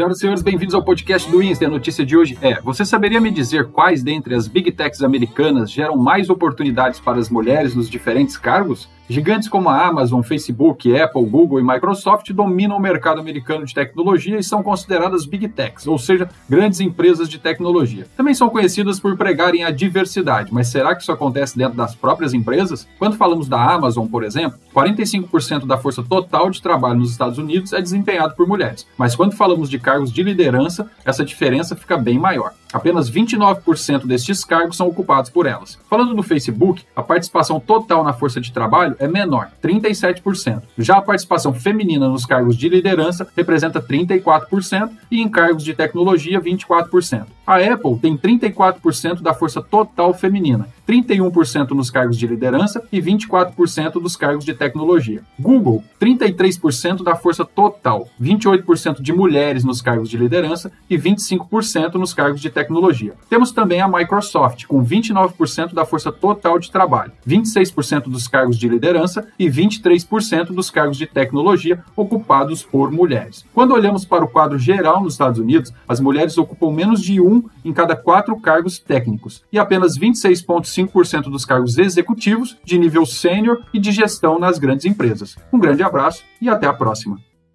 Senhoras e senhores, bem-vindos ao podcast do Insta. A notícia de hoje é: você saberia me dizer quais dentre as big techs americanas geram mais oportunidades para as mulheres nos diferentes cargos? Gigantes como a Amazon, Facebook, Apple, Google e Microsoft dominam o mercado americano de tecnologia e são consideradas big techs, ou seja, grandes empresas de tecnologia. Também são conhecidas por pregarem a diversidade, mas será que isso acontece dentro das próprias empresas? Quando falamos da Amazon, por exemplo, 45% da força total de trabalho nos Estados Unidos é desempenhado por mulheres, mas quando falamos de cargos de liderança, essa diferença fica bem maior. Apenas 29% destes cargos são ocupados por elas. Falando do Facebook, a participação total na força de trabalho é menor, 37%. Já a participação feminina nos cargos de liderança representa 34% e em cargos de tecnologia, 24%. A Apple tem 34% da força total feminina, 31% nos cargos de liderança e 24% dos cargos de tecnologia. Google, 33% da força total, 28% de mulheres nos cargos de liderança e 25% nos cargos de tecnologia. Temos também a Microsoft, com 29% da força total de trabalho, 26% dos cargos de liderança e 23% dos cargos de tecnologia ocupados por mulheres. Quando olhamos para o quadro geral nos Estados Unidos, as mulheres ocupam menos de em cada quatro cargos técnicos e apenas 26,5% dos cargos executivos de nível sênior e de gestão nas grandes empresas. Um grande abraço e até a próxima.